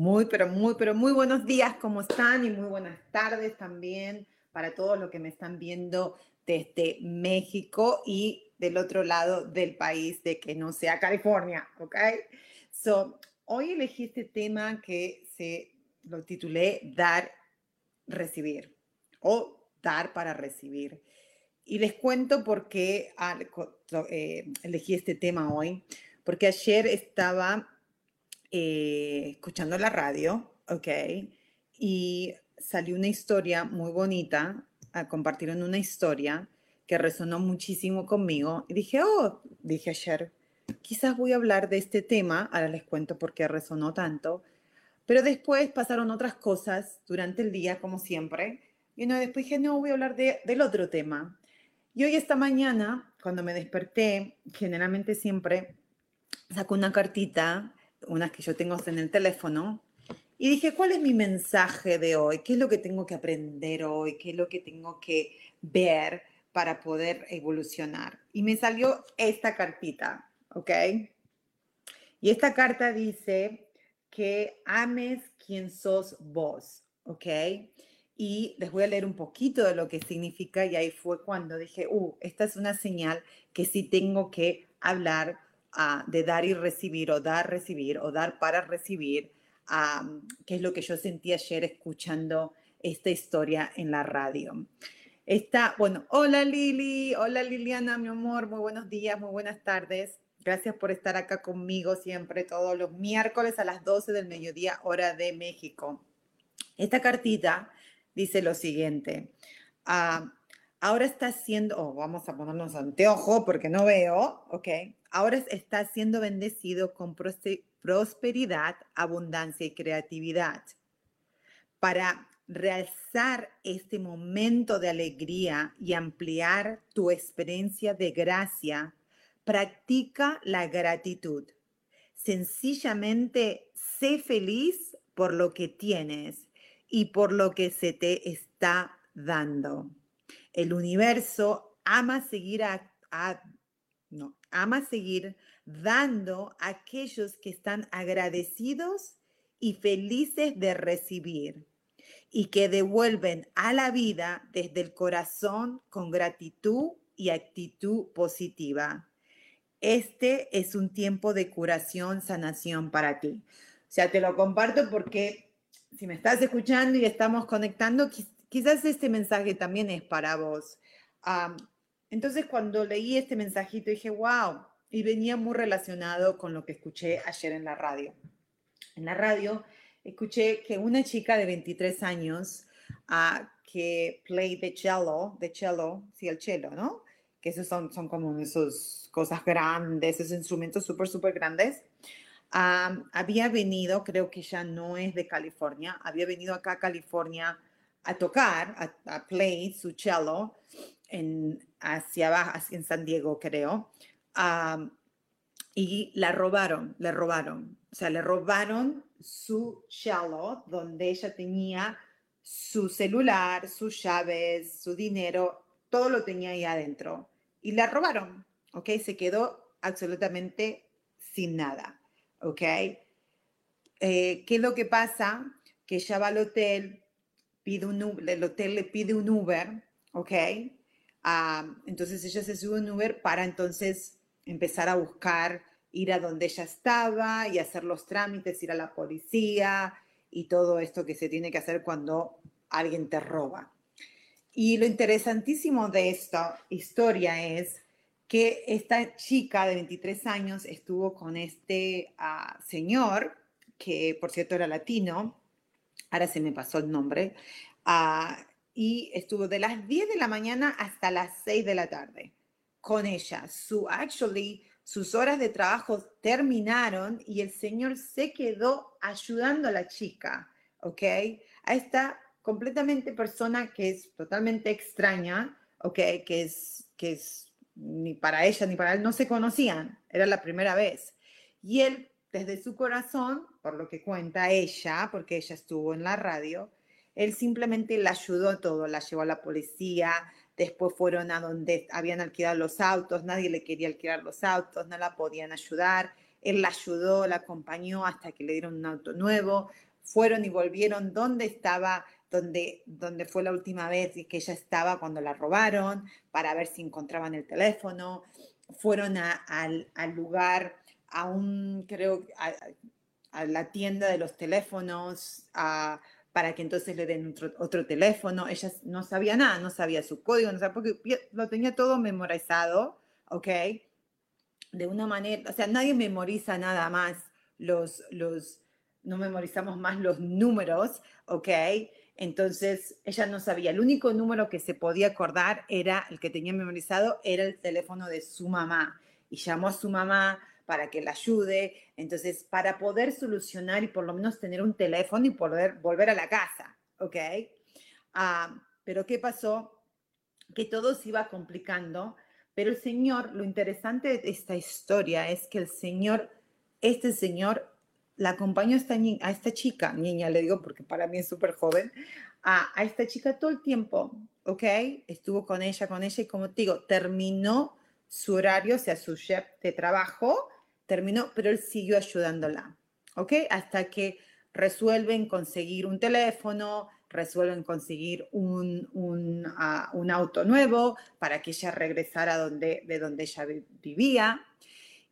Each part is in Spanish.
Muy, pero muy, pero muy buenos días, ¿cómo están? Y muy buenas tardes también para todos los que me están viendo desde México y del otro lado del país, de que no sea California, ¿ok? So, hoy elegí este tema que se lo titulé Dar, Recibir o Dar para Recibir. Y les cuento por qué ah, eh, elegí este tema hoy, porque ayer estaba eh, escuchando la radio, ¿ok? Y salió una historia muy bonita, compartieron una historia que resonó muchísimo conmigo y dije, oh, dije ayer, quizás voy a hablar de este tema, ahora les cuento por qué resonó tanto, pero después pasaron otras cosas durante el día, como siempre, y no, después dije, no, voy a hablar de, del otro tema. Y hoy esta mañana, cuando me desperté, generalmente siempre saco una cartita unas que yo tengo en el teléfono, y dije, ¿cuál es mi mensaje de hoy? ¿Qué es lo que tengo que aprender hoy? ¿Qué es lo que tengo que ver para poder evolucionar? Y me salió esta cartita, ¿ok? Y esta carta dice que ames quien sos vos, ¿ok? Y les voy a leer un poquito de lo que significa y ahí fue cuando dije, uh, esta es una señal que sí tengo que hablar de dar y recibir o dar, recibir o dar para recibir, que es lo que yo sentí ayer escuchando esta historia en la radio. Está, bueno, hola Lili, hola Liliana, mi amor, muy buenos días, muy buenas tardes. Gracias por estar acá conmigo siempre todos los miércoles a las 12 del mediodía, hora de México. Esta cartita dice lo siguiente. Ah, ahora está siendo, oh, vamos a ponernos anteojo porque no veo, ok ahora está siendo bendecido con prosperidad, abundancia y creatividad. Para realzar este momento de alegría y ampliar tu experiencia de gracia, practica la gratitud. Sencillamente sé feliz por lo que tienes y por lo que se te está dando. El universo ama seguir a, no, ama seguir dando a aquellos que están agradecidos y felices de recibir y que devuelven a la vida desde el corazón con gratitud y actitud positiva. Este es un tiempo de curación, sanación para ti. O sea, te lo comparto porque si me estás escuchando y estamos conectando, quizás este mensaje también es para vos. entonces, cuando leí este mensajito, dije, wow, y venía muy relacionado con lo que escuché ayer en la radio. En la radio escuché que una chica de 23 años uh, que play the cello, de cello, sí, el cello, ¿no? Que esos son, son como esas cosas grandes, esos instrumentos súper, súper grandes. había venido, creo que ya no es de California, había venido acá a California a tocar, a, play su cello en, hacia abajo, en San Diego, creo y la robaron, le robaron. O sea, le robaron su cello donde ella tenía su celular, sus llaves, su dinero, todo lo tenía ahí adentro. Y la robaron, ¿ok? Se quedó absolutamente sin nada, ¿ok? Eh, ¿Qué es lo que pasa? Que ella va al hotel, pide un Uber, el hotel le pide un Uber, ¿ok? entonces ella se sube un Uber para entonces empezar a buscar, ir a donde ella estaba y hacer los trámites, ir a la policía y todo esto que se tiene que hacer cuando alguien te roba. y lo interesantísimo de esta historia es que esta chica de 23 años estuvo con este ah, señor, que por cierto era latino, ahora se me pasó el nombre, ah, y estuvo de las 10 de la mañana hasta las 6 de la tarde con ella. Su, actually, sus horas de trabajo terminaron y el señor se quedó ayudando a la chica, ¿ok? A esta completamente persona que es totalmente extraña, ¿ok? Que es, que es ni para ella ni para él, no se conocían, era la primera vez. Y él, desde su corazón, por lo que cuenta ella, porque ella estuvo en la radio, él simplemente la ayudó todo, la llevó a la policía, después fueron a donde habían alquilado los autos, nadie le quería alquilar los autos, no la podían ayudar, él la ayudó, la acompañó hasta que le dieron un auto nuevo, fueron y volvieron donde estaba, donde, donde fue la última vez que ella estaba cuando la robaron, para ver si encontraban el teléfono, fueron al, lugar, a un, creo, a, a la tienda de los teléfonos, a para que entonces le den otro, teléfono. Ella no sabía nada, no sabía su código, no sabía, porque lo tenía todo memorizado, ¿ok? De una manera, o sea, nadie memoriza nada más los, los, no memorizamos más los números, ¿ok? Entonces ella no sabía, el único número que se podía acordar era el que tenía memorizado, era el teléfono de su mamá. Y llamó a su mamá, para que la ayude. Entonces, para poder solucionar y por lo menos tener un teléfono y poder volver a la casa, ¿ok? Ah, pero ¿qué pasó? Que todo se iba complicando, pero el Señor, lo interesante de esta historia es que el Señor, este Señor, la acompañó a esta, a esta chica, niña le digo porque para mí es súper joven, a, a esta chica todo el tiempo, ¿ok? Estuvo con ella, con ella y como te digo, terminó su horario, o sea, su chef de trabajo, terminó, pero él siguió ayudándola, ¿ok? Hasta que resuelven conseguir un teléfono, resuelven conseguir un, un, ah, auto nuevo para que ella regresara donde, de donde ella vivía.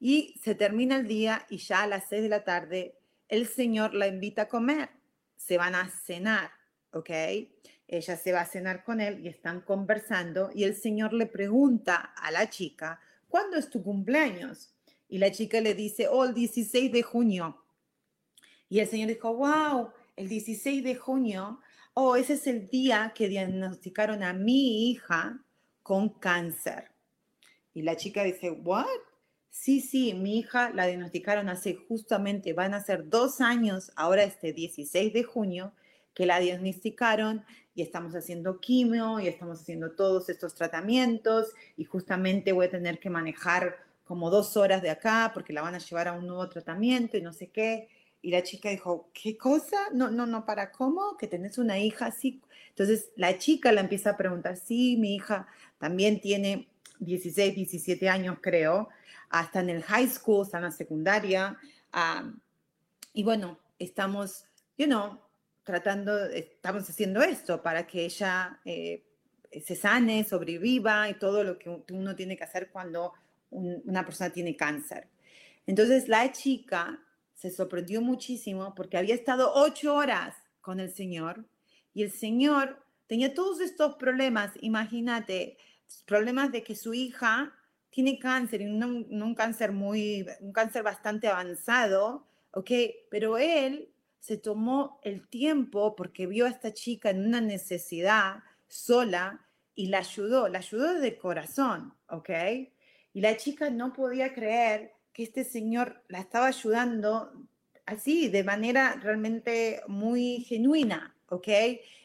Y se termina el día y ya a las seis de la tarde el señor la invita a comer. Se van a cenar, ¿ok? Ella se va a cenar con él y están conversando y el señor le pregunta a la chica, ¿cuándo es tu cumpleaños? Y la chica le dice, oh, el 16 de junio. Y el señor dijo, wow, el 16 de junio, oh, ese es el día que diagnosticaron a mi hija con cáncer. Y la chica dice, what? Sí, sí, mi hija la diagnosticaron hace justamente, van a ser dos años, ahora este 16 de junio, que la diagnosticaron y estamos haciendo quimio y estamos haciendo todos estos tratamientos y justamente voy a tener que manejar como dos horas de acá porque la van a llevar a un nuevo tratamiento y no sé qué. Y la chica dijo, ¿qué cosa? No, no, no, ¿para cómo? Que tenés una hija así. Entonces la chica la empieza a preguntar, sí, mi hija también tiene 16, 17 años, creo, hasta en el high school, está en la secundaria. y bueno, estamos, you know, tratando, estamos haciendo esto para que ella eh, se sane, sobreviva y todo lo que uno tiene que hacer cuando una persona tiene cáncer. Entonces la chica se sorprendió muchísimo porque había estado ocho horas con el Señor y el Señor tenía todos estos problemas, imagínate, problemas de que su hija tiene cáncer y un, cáncer muy, un cáncer bastante avanzado, ¿ok? Pero él se tomó el tiempo porque vio a esta chica en una necesidad sola y la ayudó, la ayudó de corazón, ¿ok? Y la chica no podía creer que este señor la estaba ayudando así, de manera realmente muy genuina, ¿ok?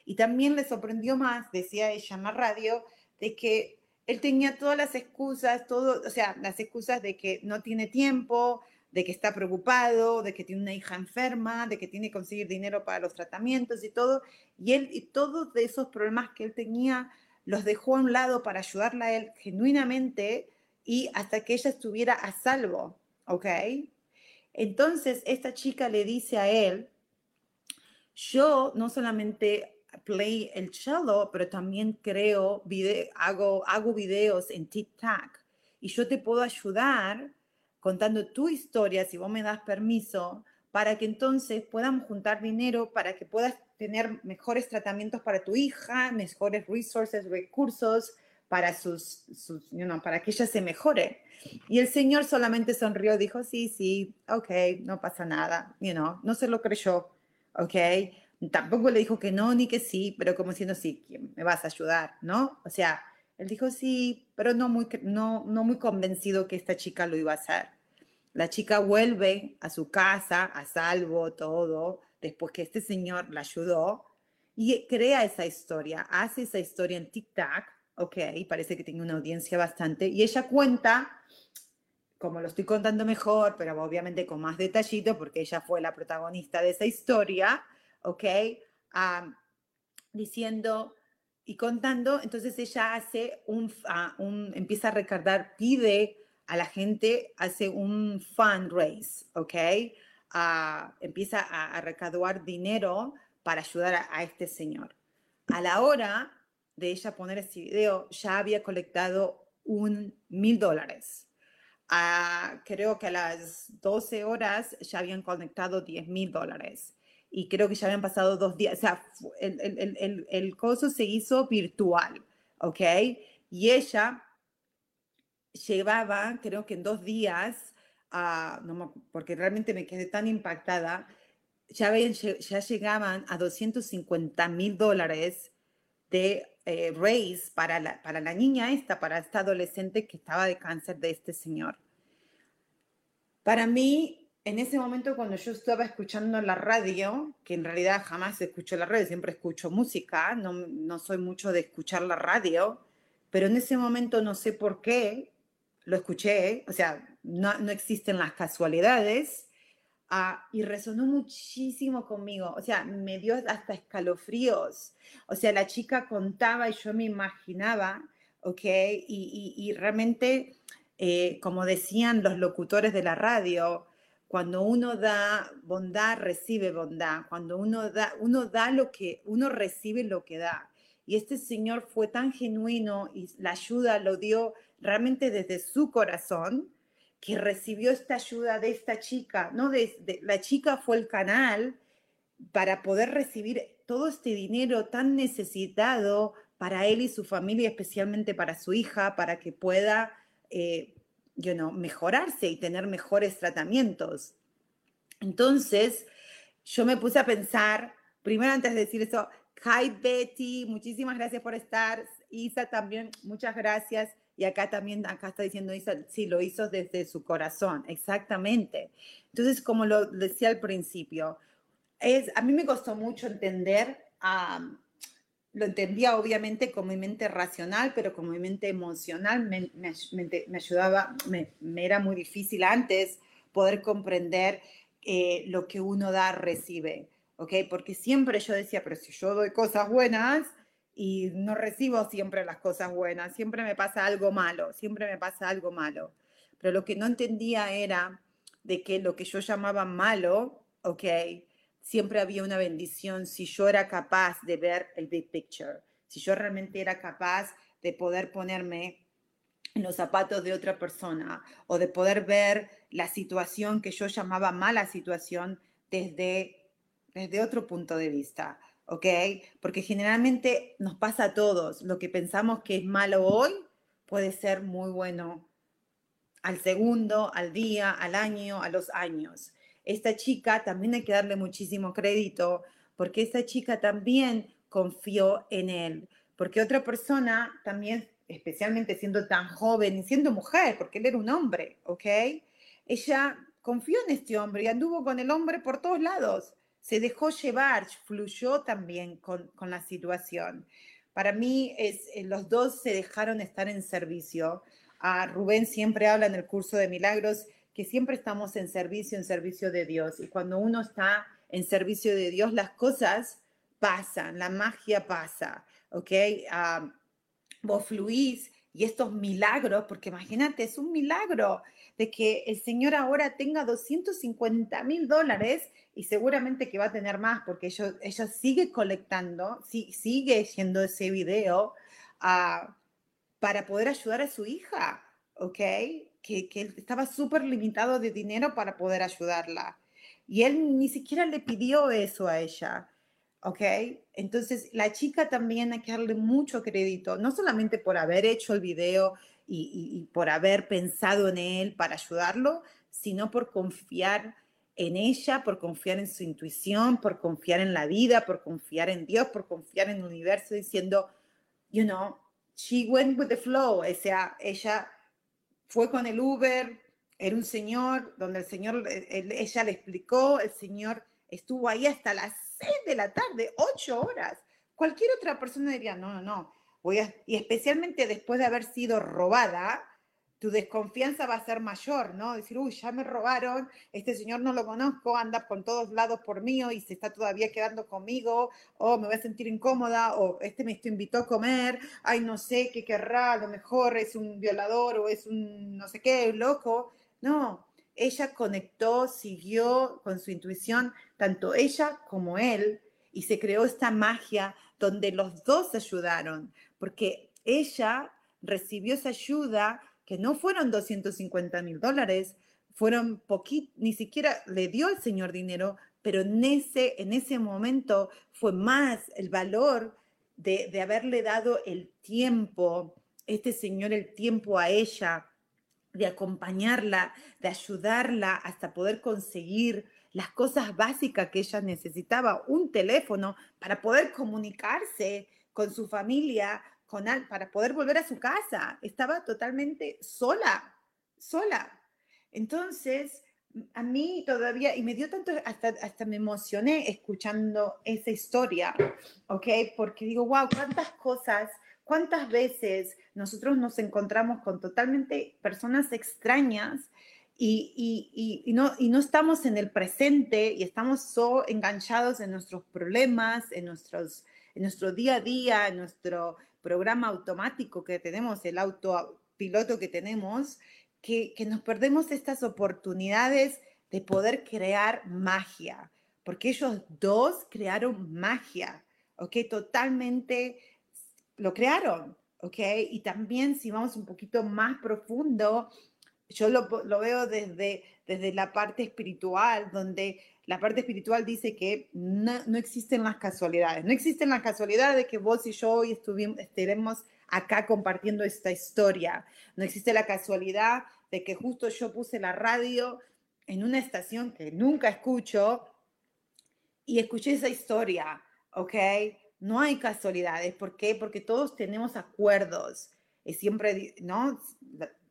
Y también le sorprendió más, decía ella en la radio, de que él tenía todas las excusas, todo, o sea, las excusas de que no tiene tiempo, de que está preocupado, de que tiene una hija enferma, de que tiene que conseguir dinero para los tratamientos y todo. Y él, y todos de esos problemas que él tenía, los dejó a un lado para ayudarla a él genuinamente y hasta que ella estuviera a salvo, ¿ok? Entonces esta chica le dice a él, yo no solamente play el cello, pero también creo, video, hago, hago videos en TikTok y yo te puedo ayudar contando tu historia, si vos me das permiso, para que entonces podamos juntar dinero, para que puedas tener mejores tratamientos para tu hija, mejores resources, recursos para, sus, sus para que ella se mejore. Y el Señor solamente sonrió, dijo, sí, sí, ok, no pasa nada, you know, no se lo creyó, ok. Tampoco le dijo que no ni que sí, pero como diciendo, sí, me vas a ayudar, ¿no? O sea, él dijo sí, pero no muy, no, no muy convencido que esta chica lo iba a hacer. La chica vuelve a su casa, a salvo, todo, después que este señor la ayudó y crea esa historia, hace esa historia en TikTok, ok, parece que tiene una audiencia bastante, y ella cuenta, como lo estoy contando mejor, pero obviamente con más detallito, porque ella fue la protagonista de esa historia, ok, diciendo y contando, entonces ella hace ah, un, empieza a recargar, pide a la gente, hace un fundraise, ¿ok? Uh, empieza a, recaudar dinero para ayudar a, este señor. A la hora de ella poner ese video, ya había colectado un mil dólares. Uh, creo que a las 12 horas ya habían conectado 10 mil dólares y creo que ya habían pasado dos días, o sea, el, el, el, el coso se hizo virtual, ¿ok? Y ella llevaba, creo que en dos días, no, porque realmente me quedé tan impactada, ya, ya llegaban a 250 mil dólares de eh, para la, para la niña esta, para esta adolescente que estaba de cáncer de este señor. Para mí, en ese momento cuando yo estaba escuchando la radio, que en realidad jamás escucho la radio, siempre escucho música, no, no soy mucho de escuchar la radio, pero en ese momento no sé por qué lo escuché, o sea, no, no existen las casualidades, ah, y resonó muchísimo conmigo, o sea, me dio hasta escalofríos, o sea, la chica contaba y yo me imaginaba, ¿ok? Y, y, realmente, eh, como decían los locutores de la radio, cuando uno da bondad, recibe bondad. Cuando uno da, uno da lo que, uno recibe lo que da. Y este Señor fue tan genuino y la ayuda lo dio realmente desde su corazón, que recibió esta ayuda de esta chica, ¿no? La chica fue el canal para poder recibir todo este dinero tan necesitado para él y su familia, especialmente para su hija, para que pueda eh, mejorarse y tener mejores tratamientos. Entonces, yo me puse a pensar, primero antes de decir eso, hi Betty, muchísimas gracias por estar. Isa también, muchas gracias. Y acá también, acá está diciendo Isa, sí, lo hizo desde su corazón, exactamente. Entonces, como lo decía al principio, es, a mí me costó mucho entender lo entendía obviamente con mi mente racional, pero con mi mente emocional me, me, ayudaba, me, era muy difícil antes poder comprender eh, lo que uno da, recibe, ¿ok? Porque siempre yo decía, pero si yo doy cosas buenas y no recibo siempre las cosas buenas, siempre me pasa algo malo, siempre me pasa algo malo. Pero lo que no entendía era de que lo que yo llamaba malo, ¿ok? siempre había una bendición si yo era capaz de ver el big picture, si yo realmente era capaz de poder ponerme en los zapatos de otra persona o de poder ver la situación que yo llamaba mala situación desde, desde otro punto de vista, ¿ok? Porque generalmente nos pasa a todos, lo que pensamos que es malo hoy puede ser muy bueno al segundo, al día, al año, a los años esta chica también hay que darle muchísimo crédito porque esta chica también confió en él, porque otra persona también, especialmente siendo tan joven y siendo mujer, porque él era un hombre, ¿ok? Ella confió en este hombre y anduvo con el hombre por todos lados, se dejó llevar, fluyó también con, con la situación. Para mí, es, eh, los dos se dejaron estar en servicio. A Rubén siempre habla en el curso de milagros que siempre estamos en servicio, en servicio de Dios. Y cuando uno está en servicio de Dios, las cosas pasan, la magia pasa, ¿ok? Uh, vos fluís y estos milagros, porque imagínate, es un milagro de que el Señor ahora tenga 250 mil dólares y seguramente que va a tener más porque ella, sigue colectando, sigue haciendo ese video uh, para poder ayudar a su hija, ¿ok? que, que estaba súper limitado de dinero para poder ayudarla. Y él ni siquiera le pidió eso a ella. ¿Ok? Entonces, la chica también hay que darle mucho crédito, no solamente por haber hecho el video y, por haber pensado en él para ayudarlo, sino por confiar en ella, por confiar en su intuición, por confiar en la vida, por confiar en Dios, por confiar en el universo, diciendo, you know, she went with the flow, o sea, ella fue con el Uber, era un señor donde el señor, ella le explicó, el señor estuvo ahí hasta las 6 de la tarde, 8 horas. Cualquier otra persona diría, no, no, no, voy a, y especialmente después de haber sido robada, tu desconfianza va a ser mayor, ¿no? Decir, uy, ya me robaron, este señor no lo conozco, anda por todos lados por mí y se está todavía quedando conmigo, o me voy a sentir incómoda, o este me invitó a comer, ay, no sé qué querrá, a lo mejor es un violador o es un no sé qué, loco. No, ella conectó, siguió con su intuición, tanto ella como él, y se creó esta magia donde los dos ayudaron, porque ella recibió esa ayuda que no fueron 250 mil dólares, fueron poquito, ni siquiera le dio al Señor dinero, pero en ese, en ese momento fue más el valor de, de haberle dado el tiempo, este Señor el tiempo a ella, de acompañarla, de ayudarla hasta poder conseguir las cosas básicas que ella necesitaba, un teléfono para poder comunicarse con su familia, para poder volver a su casa. Estaba totalmente sola, sola. Entonces, a mí todavía, y me dio tanto, hasta, hasta me emocioné escuchando esa historia, ¿ok? Porque digo, wow, cuántas cosas, cuántas veces nosotros nos encontramos con totalmente personas extrañas y, y, y, no, y no estamos en el presente y estamos so enganchados en nuestros problemas, en, nuestros, en nuestro día a día, en nuestro programa automático que tenemos, el autopiloto que tenemos, que, que nos perdemos estas oportunidades de poder crear magia, porque ellos dos crearon magia, ¿ok? Totalmente lo crearon, ¿ok? Y también si vamos un poquito más profundo, yo lo, lo, veo desde, desde la parte espiritual, donde la parte espiritual dice que no, no, existen las casualidades. No existen las casualidades de que vos y yo hoy estaremos acá compartiendo esta historia. No existe la casualidad de que justo yo puse la radio en una estación que nunca escucho y escuché esa historia, ¿ok? No hay casualidades. ¿Por qué? Porque todos tenemos acuerdos. Y siempre, ¿no?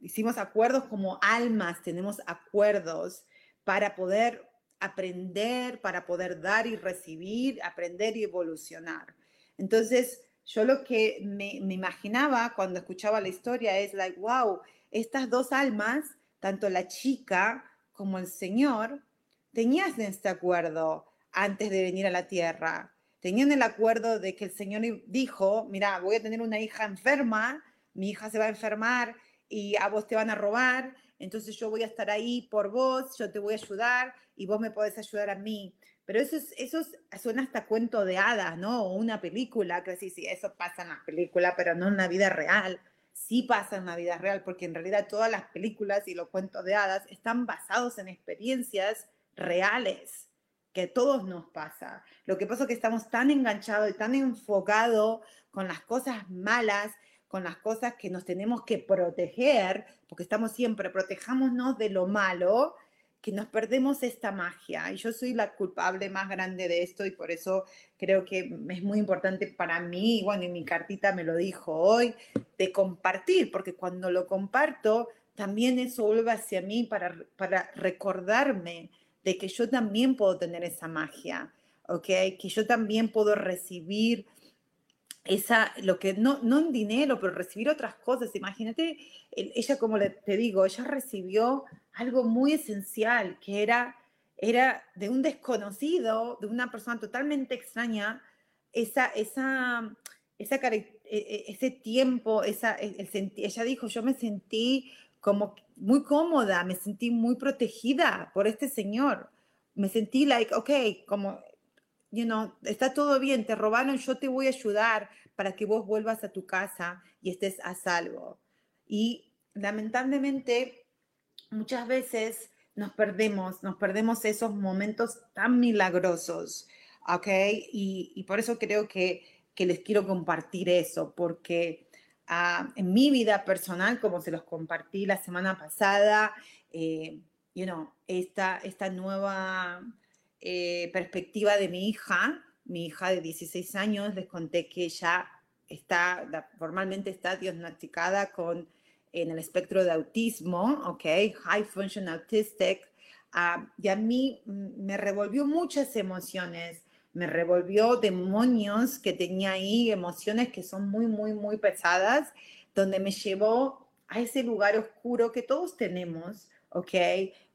hicimos acuerdos como almas, tenemos acuerdos para poder aprender, para poder dar y recibir, aprender y evolucionar. Entonces, yo lo que me, imaginaba cuando escuchaba la historia es, like, wow, estas dos almas, tanto la chica como el Señor, tenían este acuerdo antes de venir a la tierra. Tenían el acuerdo de que el Señor dijo, mira, voy a tener una hija enferma, mi hija se va a enfermar y a vos te van a robar, entonces yo voy a estar ahí por vos, yo te voy a ayudar y vos me podés ayudar a mí. Pero eso, es, eso suena hasta cuento de hadas, ¿no? O una película, que sí, sí, eso pasa en las películas, pero no en la vida real. Sí pasa en la vida real, porque en realidad todas las películas y los cuentos de hadas están basados en experiencias reales que a todos nos pasa. Lo que pasa es que estamos tan enganchados y tan enfocados con las cosas malas con las cosas que nos tenemos que proteger, porque estamos siempre, protejámonos de lo malo, que nos perdemos esta magia. Y yo soy la culpable más grande de esto y por eso creo que es muy importante para mí, bueno, y mi cartita me lo dijo hoy, de compartir, porque cuando lo comparto, también eso vuelve hacia mí para, para recordarme de que yo también puedo tener esa magia, ¿ok? Que yo también puedo recibir esa, lo que no, no en dinero, pero recibir otras cosas. Imagínate, ella, como te digo, ella recibió algo muy esencial, que era, era de un desconocido, de una persona totalmente extraña, esa, esa, esa, e, e, ese tiempo, esa, el, ella dijo, yo me sentí como muy cómoda, me sentí muy protegida por este señor. Me sentí like, ok, como you know, está todo bien, te robaron, yo te voy a ayudar para que vos vuelvas a tu casa y estés a salvo. Y lamentablemente, muchas veces nos perdemos, nos perdemos esos momentos tan milagrosos, ¿ok? Y, y por eso creo que, que, les quiero compartir eso, porque en mi vida personal, como se los compartí la semana pasada, eh, you know, esta, esta nueva eh, perspectiva de mi hija, mi hija de 16 años, les conté que ella está, formalmente está diagnosticada con, en el espectro de autismo, ¿ok? High Function Autistic. Uh, y a mí me revolvió muchas emociones, me revolvió demonios que tenía ahí, emociones que son muy, muy, muy pesadas, donde me llevó a ese lugar oscuro que todos tenemos, ¿ok?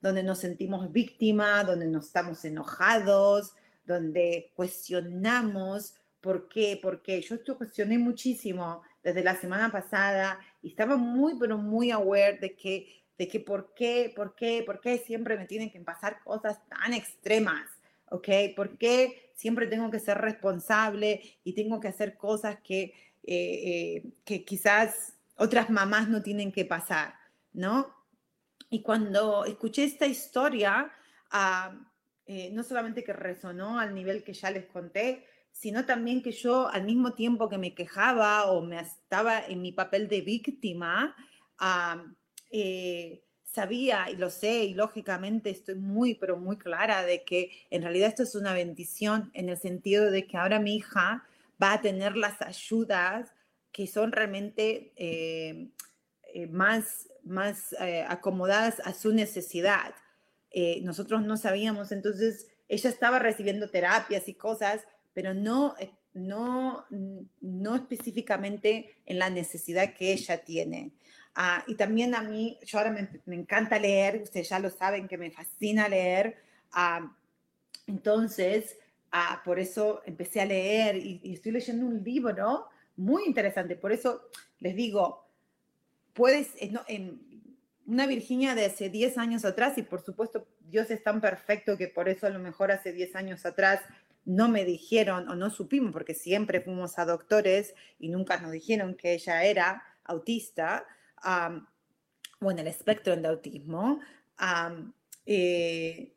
Donde nos sentimos víctimas, donde nos estamos enojados, donde cuestionamos por qué, por qué. Yo esto cuestioné muchísimo desde la semana pasada y estaba muy, pero muy aware de que, de que por qué, por qué, por qué siempre me tienen que pasar cosas tan extremas, ¿ok? ¿Por qué siempre tengo que ser responsable y tengo que hacer cosas que, eh, eh, que quizás otras mamás no tienen que pasar, ¿no? Y cuando escuché esta historia, uh, eh, no solamente que resonó al nivel que ya les conté, sino también que yo al mismo tiempo que me quejaba o me estaba en mi papel de víctima, eh, sabía y lo sé y lógicamente estoy muy, pero muy clara de que en realidad esto es una bendición en el sentido de que ahora mi hija va a tener las ayudas que son realmente eh, eh, más, más eh, acomodadas a su necesidad. Eh, nosotros no sabíamos, entonces ella estaba recibiendo terapias y cosas, pero no, no, no específicamente en la necesidad que ella tiene. Ah, y también a mí, yo ahora me, me, encanta leer, ustedes ya lo saben que me fascina leer. Entonces, ah, por eso empecé a leer y, y, estoy leyendo un libro muy interesante. Por eso les digo, puedes, no, en una Virginia de hace 10 años atrás, y por supuesto Dios es tan perfecto que por eso a lo mejor hace 10 años atrás no me dijeron o no supimos, porque siempre fuimos a doctores y nunca nos dijeron que ella era autista um, el espectro de autismo. Eh,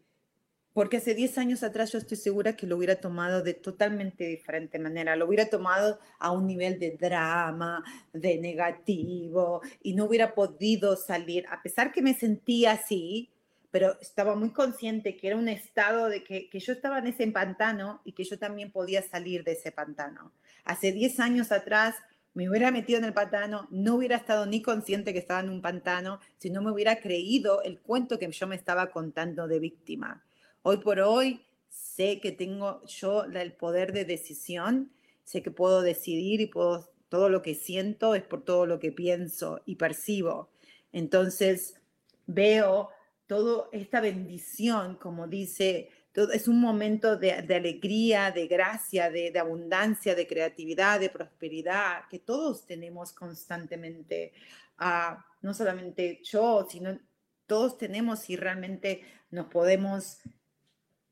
porque hace 10 años atrás yo estoy segura que lo hubiera tomado de totalmente diferente manera, lo hubiera tomado a un nivel de drama, de negativo, y no hubiera podido salir, a pesar que me sentía así, pero estaba muy consciente que era un estado de que, que yo estaba en ese pantano y que yo también podía salir de ese pantano. Hace 10 años atrás me hubiera metido en el pantano, no hubiera estado ni consciente que estaba en un pantano, si no me hubiera creído el cuento que yo me estaba contando de víctima. Hoy por hoy sé que tengo yo el poder de decisión, sé que puedo decidir y puedo, todo lo que siento es por todo lo que pienso y percibo. Entonces veo toda esta bendición, como dice, es un momento de, alegría, de gracia, de, abundancia, de creatividad, de prosperidad, que todos tenemos constantemente. Uh, no solamente yo, sino todos tenemos y realmente nos podemos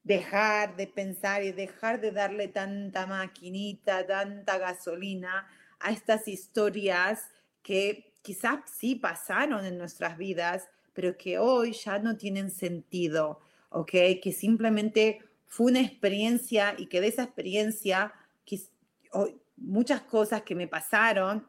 dejar de pensar y dejar de darle tanta maquinita, tanta gasolina a estas historias que quizás sí pasaron en nuestras vidas, pero que hoy ya no tienen sentido, ¿ok? Que simplemente fue una experiencia y que de esa experiencia muchas cosas que me pasaron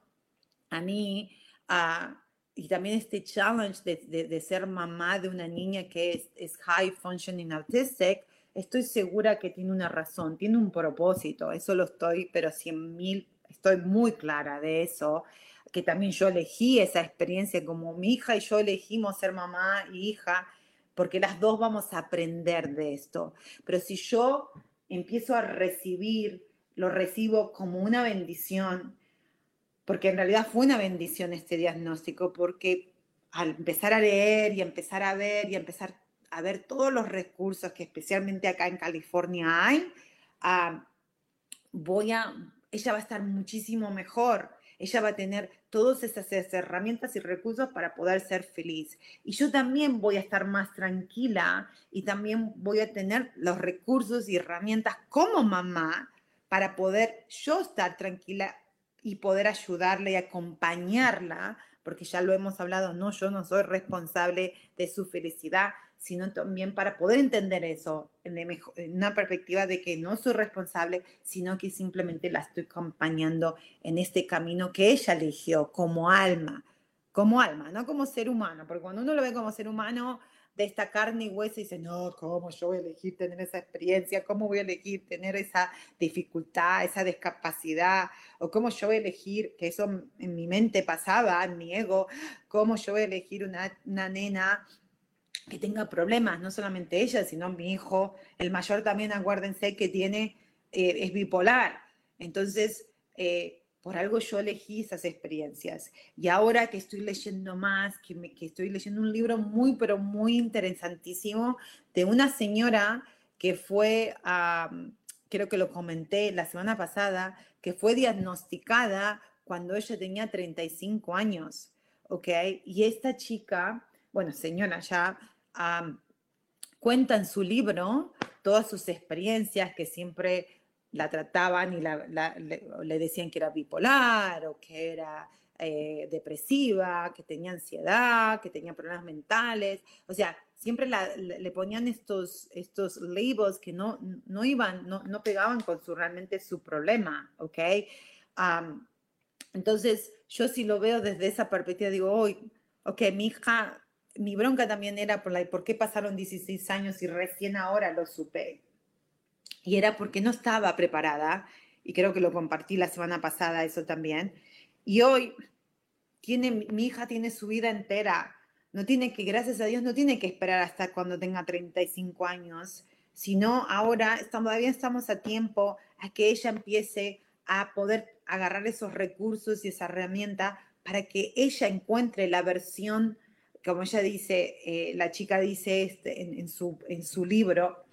a mí uh, y también este challenge de, de, de, ser mamá de una niña que es, es high functioning autistic, estoy segura que tiene una razón, tiene un propósito, eso lo estoy, pero cien mil, estoy muy clara de eso, que también yo elegí esa experiencia como mi hija y yo elegimos ser mamá y hija, porque las dos vamos a aprender de esto. Pero si yo empiezo a recibir, lo recibo como una bendición, porque en realidad fue una bendición este diagnóstico, porque al empezar a leer y empezar a ver y empezar a ver todos los recursos que especialmente acá en California hay, uh, voy a, ella va a estar muchísimo mejor. Ella va a tener todas esas, herramientas y recursos para poder ser feliz. Y yo también voy a estar más tranquila y también voy a tener los recursos y herramientas como mamá para poder yo estar tranquila y poder ayudarle y acompañarla porque ya lo hemos hablado, no, yo no soy responsable de su felicidad, sino también para poder entender eso en, una perspectiva de que no soy responsable, sino que simplemente la estoy acompañando en este camino que ella eligió como alma, como alma, no como ser humano, porque cuando uno lo ve como ser humano, de esta carne y hueso y dice, no, ¿cómo yo voy a elegir tener esa experiencia? ¿Cómo voy a elegir tener esa dificultad, esa discapacidad? ¿O cómo yo voy a elegir, que eso en mi mente pasaba, en mi ego, cómo yo voy a elegir una, una nena que tenga problemas, no solamente ella, sino mi hijo, el mayor también, acuérdense que tiene, eh, es bipolar. Entonces, eh, por algo yo elegí esas experiencias. Y ahora que estoy leyendo más, que, estoy leyendo un libro muy, pero muy interesantísimo de una señora que fue, creo que lo comenté la semana pasada, que fue diagnosticada cuando ella tenía 35 años, ¿ok? Y esta chica, bueno, señora ya, cuenta en su libro todas sus experiencias que siempre la trataban y le, decían que era bipolar o que era eh, depresiva, que tenía ansiedad, que tenía problemas mentales. O sea, siempre le ponían estos, estos labels que no, no iban, no, no pegaban con su, realmente su problema, ¿ok? entonces, yo si lo veo desde esa perspectiva, digo, hoy, ok, mi hija, mi bronca también era por la, ¿por qué pasaron 16 años y recién ahora lo supe? Y era porque no estaba preparada, y creo que lo compartí la semana pasada eso también, y hoy tiene, mi hija tiene su vida entera, no tiene que, gracias a Dios, no tiene que esperar hasta cuando tenga 35 años, sino ahora estamos, todavía estamos a tiempo a que ella empiece a poder agarrar esos recursos y esa herramienta para que ella encuentre la versión, como ella dice, eh, la chica dice este, en, su, en su libro,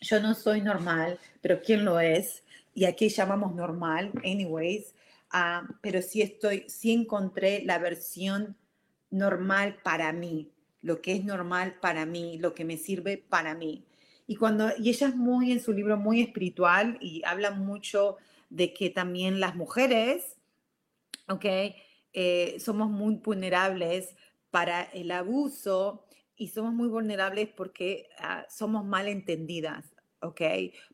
yo no soy normal, pero ¿quién lo es? Y aquí llamamos normal, anyways, uh, pero sí estoy, sí encontré la versión normal para mí, lo que es normal para mí, lo que me sirve para mí. Y cuando, y ella es muy en su libro muy espiritual y habla mucho de que también las mujeres, ¿ok? Eh, somos muy vulnerables para el abuso y somos muy vulnerables porque ah, somos mal entendidas, ¿ok?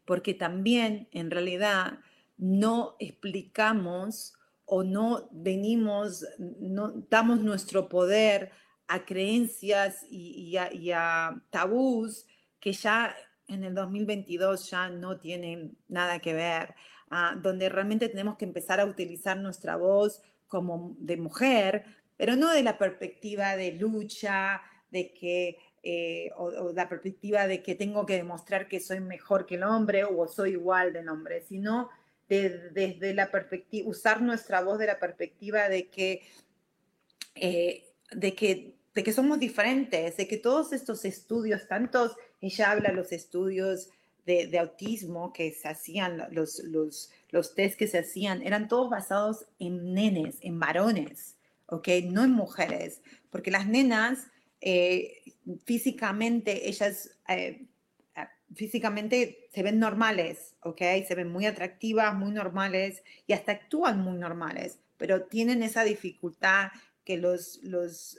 Porque también en realidad no explicamos o no venimos, no damos nuestro poder a creencias y, a, tabús que ya en el 2022 ya no tienen nada que ver, ah, donde realmente tenemos que empezar a utilizar nuestra voz como de mujer, pero no de la perspectiva de lucha, de que, eh, o, la perspectiva de que tengo que demostrar que soy mejor que el hombre o soy igual del hombre, sino desde la perspectiva, usar nuestra voz de la perspectiva de que, eh, de que, de que somos diferentes, de que todos estos estudios, tantos, ella habla los estudios de, de, autismo que se hacían, los, los, los test que se hacían, eran todos basados en nenes, en varones, ¿ok? No en mujeres, porque las nenas eh, físicamente ellas eh, físicamente se ven normales, ¿ok? Se ven muy atractivas, muy normales y hasta actúan muy normales, pero tienen esa dificultad que los, los,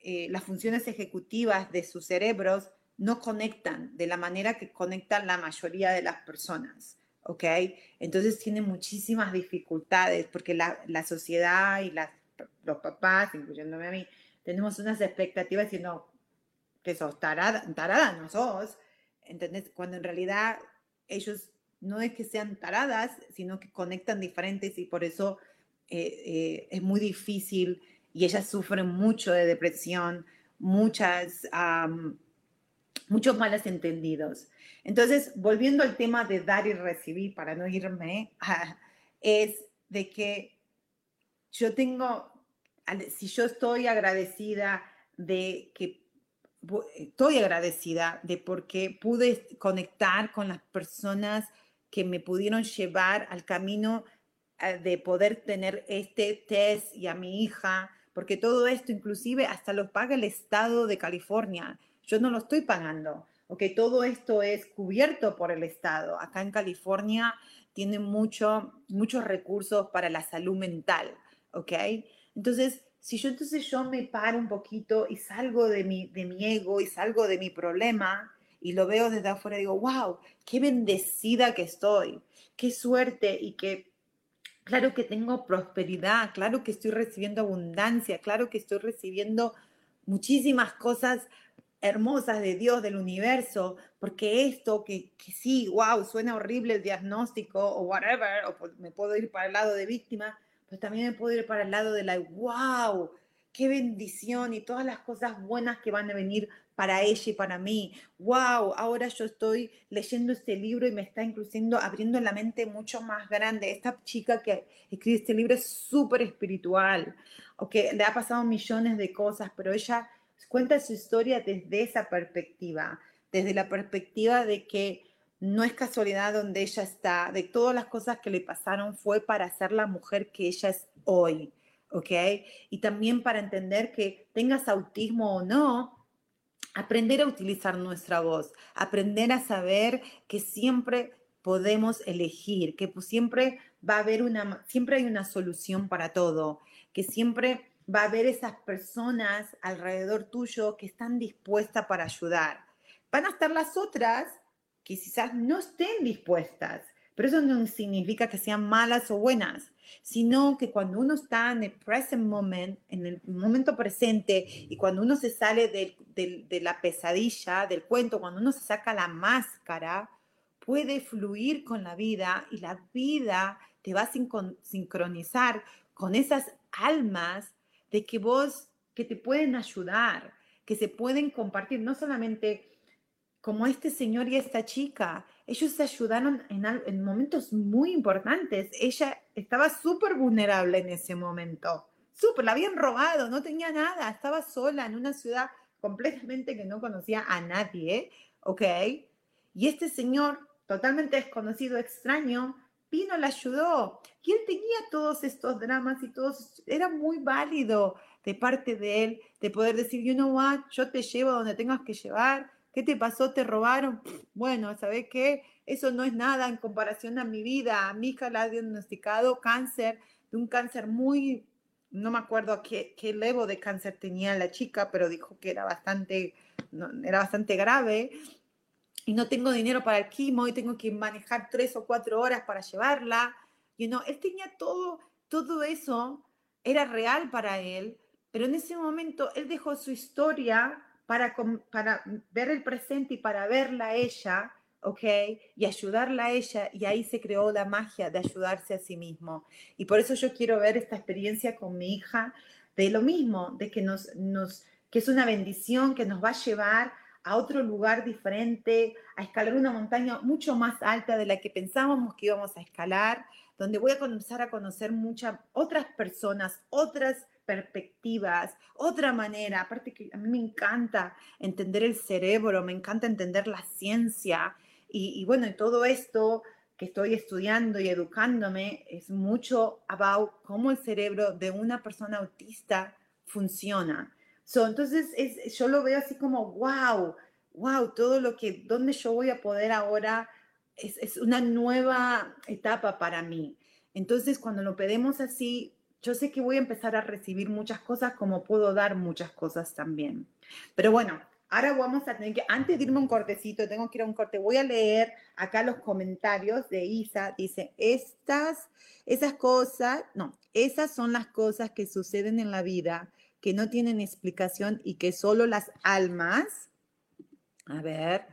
eh, las funciones ejecutivas de sus cerebros no conectan de la manera que conectan la mayoría de las personas. ¿ok? Entonces tienen muchísimas dificultades porque la, la sociedad y los papás, incluyéndome a mí, tenemos unas expectativas diciendo que sos tarada, tarada no sos, ¿entendés? Cuando en realidad ellos no es que sean taradas, sino que conectan diferentes y por eso eh, eh, es muy difícil y ellas sufren mucho de depresión, muchas, muchos malos entendidos. Entonces, volviendo al tema de dar y recibir, para no irme, es de que yo tengo si yo estoy agradecida de que estoy agradecida de porque pude conectar con las personas que me pudieron llevar al camino eh, de poder tener este test y a mi hija, porque todo esto inclusive hasta lo paga el estado de California. Yo no lo estoy pagando, ¿ok? Todo esto es cubierto por el estado. Acá en California tienen mucho, muchos recursos para la salud mental, ¿ok? Entonces, si yo entonces yo me paro un poquito y salgo de mi, de mi ego y salgo de mi problema y lo veo desde afuera, digo, wow, qué bendecida que estoy, qué suerte y que claro que tengo prosperidad, claro que estoy recibiendo abundancia, claro que estoy recibiendo muchísimas cosas hermosas de Dios, del universo, porque esto que, que sí, wow, suena horrible el diagnóstico o whatever, o me puedo ir para el lado de víctima, pues también me puedo ir para el lado de la, wow, qué bendición y todas las cosas buenas que van a venir para ella y para mí. Wow, ahora yo estoy leyendo este libro y me está incluyendo, abriendo la mente mucho más grande. Esta chica que escribe este libro es súper espiritual, o que le ha pasado millones de cosas, pero ella cuenta su historia desde esa perspectiva, desde la perspectiva de que no es casualidad donde ella está, de todas las cosas que le pasaron fue para ser la mujer que ella es hoy, ¿ok? Y también para entender que tengas autismo o no, aprender a utilizar nuestra voz, aprender a saber que siempre podemos elegir, que siempre va a haber una, siempre hay una solución para todo, que siempre va a haber esas personas alrededor tuyo que están dispuestas para ayudar. Van a estar las otras que quizás no estén dispuestas, pero eso no significa que sean malas o buenas, sino que cuando uno está en el present moment, en el momento presente, y cuando uno se sale de, la pesadilla, del cuento, cuando uno se saca la máscara, puede fluir con la vida y la vida te va a sincronizar con esas almas de que vos, que te pueden ayudar, que se pueden compartir, no solamente como este señor y esta chica. Ellos se ayudaron en, momentos muy importantes. Ella estaba súper vulnerable en ese momento. Súper, la habían robado, no tenía nada, estaba sola en una ciudad completamente que no conocía a nadie, ¿ok? Y este señor, totalmente desconocido, extraño, vino, la ayudó. Y tenía todos estos dramas y todos, era muy válido de parte de él de poder decir, you know what, yo te llevo donde tengas que llevar, ¿Qué te pasó? ¿Te robaron? Bueno, ¿sabes qué? Eso no es nada en comparación a mi vida. A mi hija la ha diagnosticado cáncer, de un cáncer muy, no me acuerdo qué, qué levo de cáncer tenía la chica, pero dijo que era bastante, era bastante grave. Y no tengo dinero para el quimo y tengo que manejar tres o cuatro horas para llevarla. You know, él tenía todo, todo eso, era real para él, pero en ese momento él dejó su historia para, ver el presente y para verla a ella, ¿ok? Y ayudarla a ella, y ahí se creó la magia de ayudarse a sí mismo. Y por eso yo quiero ver esta experiencia con mi hija de lo mismo, de que, nos, nos, que es una bendición que nos va a llevar a otro lugar diferente, a escalar una montaña mucho más alta de la que pensábamos que íbamos a escalar, donde voy a comenzar a conocer muchas otras personas, otras perspectivas, otra manera. Aparte que a mí me encanta entender el cerebro, me encanta entender la ciencia y, bueno, y todo esto que estoy estudiando y educándome es mucho about cómo el cerebro de una persona autista funciona. So, entonces es, yo lo veo así como, wow, wow, todo lo que, donde yo voy a poder ahora es, es una nueva etapa para mí. Entonces, cuando lo pedimos así, yo sé que voy a empezar a recibir muchas cosas como puedo dar muchas cosas también. Pero bueno, ahora vamos a tener que, antes de irme un cortecito, tengo que ir a un corte, voy a leer acá los comentarios de Isa. Dice, estas, esas cosas, no, esas son las cosas que suceden en la vida que no tienen explicación y que solo las almas, a ver,